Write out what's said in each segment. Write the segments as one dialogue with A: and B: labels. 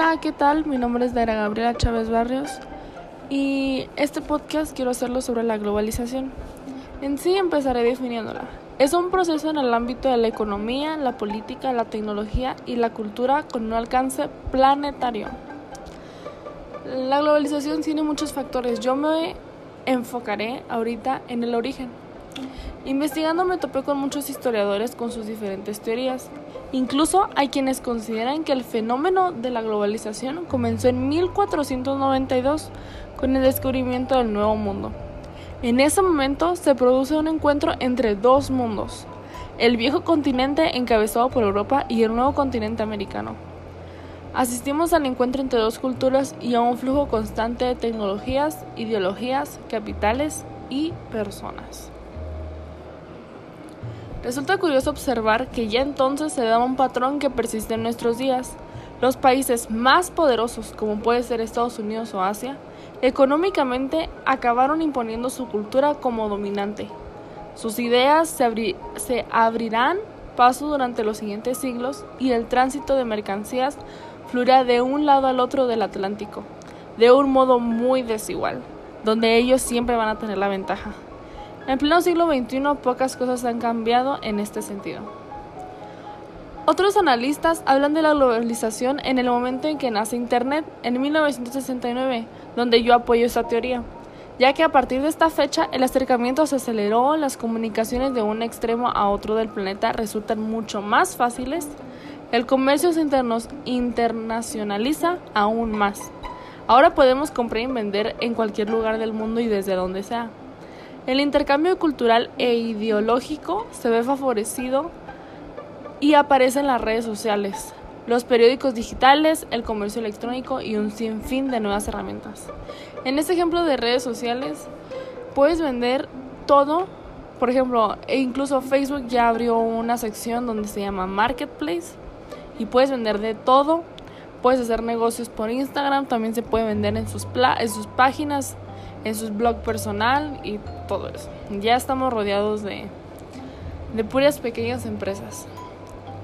A: Hola, ¿qué tal? Mi nombre es Dara Gabriela Chávez Barrios y este podcast quiero hacerlo sobre la globalización. En sí empezaré definiéndola. Es un proceso en el ámbito de la economía, la política, la tecnología y la cultura con un alcance planetario. La globalización tiene muchos factores. Yo me enfocaré ahorita en el origen. Investigando me topé con muchos historiadores con sus diferentes teorías. Incluso hay quienes consideran que el fenómeno de la globalización comenzó en 1492 con el descubrimiento del Nuevo Mundo. En ese momento se produce un encuentro entre dos mundos, el viejo continente encabezado por Europa y el nuevo continente americano. Asistimos al encuentro entre dos culturas y a un flujo constante de tecnologías, ideologías, capitales y personas. Resulta curioso observar que ya entonces se daba un patrón que persiste en nuestros días. Los países más poderosos, como puede ser Estados Unidos o Asia, económicamente acabaron imponiendo su cultura como dominante. Sus ideas se abrirán paso durante los siguientes siglos y el tránsito de mercancías fluirá de un lado al otro del Atlántico, de un modo muy desigual, donde ellos siempre van a tener la ventaja. En pleno siglo XXI pocas cosas han cambiado en este sentido. Otros analistas hablan de la globalización en el momento en que nace Internet, en 1969, donde yo apoyo esa teoría, ya que a partir de esta fecha el acercamiento se aceleró, las comunicaciones de un extremo a otro del planeta resultan mucho más fáciles, el comercio se internacionaliza aún más. Ahora podemos comprar y vender en cualquier lugar del mundo y desde donde sea. El intercambio cultural e ideológico se ve favorecido y aparece en las redes sociales, los periódicos digitales, el comercio electrónico y un sinfín de nuevas herramientas. En este ejemplo de redes sociales, puedes vender todo. Por ejemplo, e incluso Facebook ya abrió una sección donde se llama Marketplace y puedes vender de todo. Puedes hacer negocios por Instagram, también se puede vender en sus, en sus páginas en su blog personal y todo eso. Ya estamos rodeados de, de puras pequeñas empresas.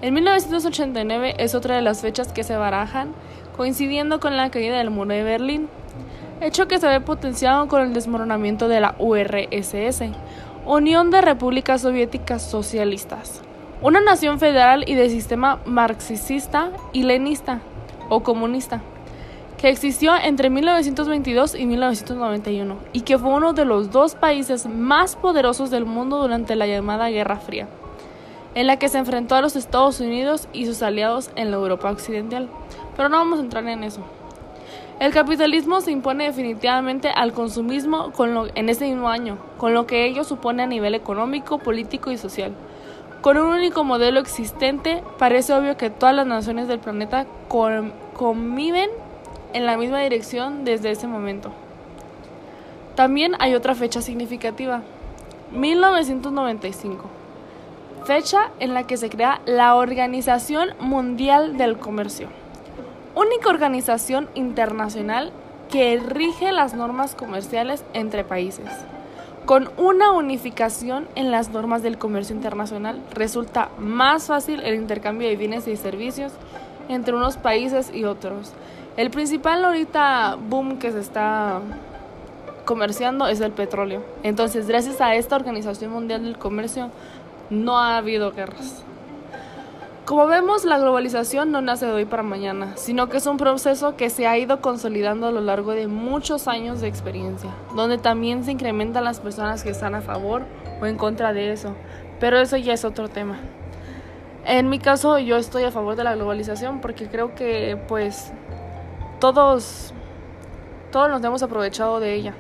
A: En 1989 es otra de las fechas que se barajan, coincidiendo con la caída del muro de Berlín, hecho que se ve potenciado con el desmoronamiento de la URSS, Unión de Repúblicas Soviéticas Socialistas, una nación federal y de sistema marxista y lenista o comunista que existió entre 1922 y 1991 y que fue uno de los dos países más poderosos del mundo durante la llamada Guerra Fría, en la que se enfrentó a los Estados Unidos y sus aliados en la Europa Occidental. Pero no vamos a entrar en eso. El capitalismo se impone definitivamente al consumismo con lo, en ese mismo año, con lo que ello supone a nivel económico, político y social. Con un único modelo existente, parece obvio que todas las naciones del planeta conviven en la misma dirección desde ese momento. También hay otra fecha significativa, 1995, fecha en la que se crea la Organización Mundial del Comercio, única organización internacional que rige las normas comerciales entre países. Con una unificación en las normas del comercio internacional resulta más fácil el intercambio de bienes y servicios entre unos países y otros, el principal ahorita boom que se está comerciando es el petróleo. Entonces, gracias a esta Organización Mundial del Comercio, no ha habido guerras. Como vemos, la globalización no nace de hoy para mañana, sino que es un proceso que se ha ido consolidando a lo largo de muchos años de experiencia, donde también se incrementan las personas que están a favor o en contra de eso. Pero eso ya es otro tema. En mi caso, yo estoy a favor de la globalización porque creo que, pues, todos, todos nos hemos aprovechado de ella.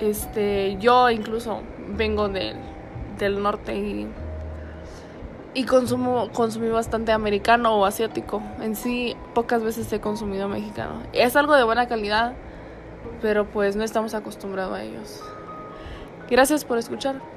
A: Este, yo incluso vengo del, del norte y, y consumo, consumí bastante americano o asiático. En sí, pocas veces he consumido mexicano. Es algo de buena calidad, pero pues no estamos acostumbrados a ellos. Gracias por escuchar.